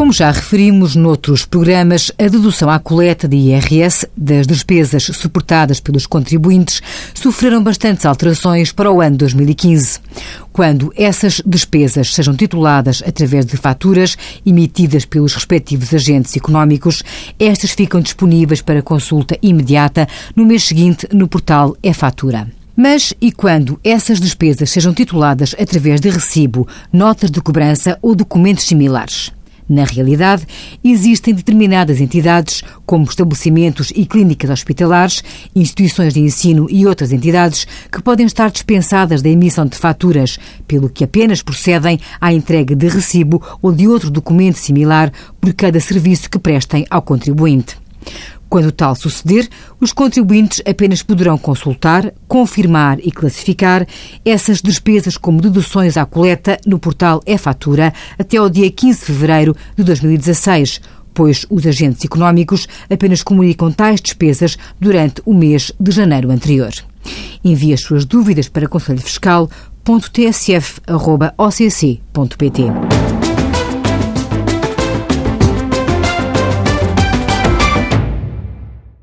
Como já referimos noutros programas, a dedução à coleta de IRS das despesas suportadas pelos contribuintes sofreram bastantes alterações para o ano 2015. Quando essas despesas sejam tituladas através de faturas emitidas pelos respectivos agentes económicos, estas ficam disponíveis para consulta imediata no mês seguinte no portal e-fatura. Mas e quando essas despesas sejam tituladas através de recibo, notas de cobrança ou documentos similares? Na realidade, existem determinadas entidades, como estabelecimentos e clínicas hospitalares, instituições de ensino e outras entidades, que podem estar dispensadas da emissão de faturas, pelo que apenas procedem à entrega de recibo ou de outro documento similar por cada serviço que prestem ao contribuinte. Quando tal suceder, os contribuintes apenas poderão consultar, confirmar e classificar essas despesas como deduções à coleta no portal e-fatura até ao dia 15 de fevereiro de 2016, pois os agentes económicos apenas comunicam tais despesas durante o mês de janeiro anterior. Envie as suas dúvidas para conselhofiscal.tsf.occ.pt.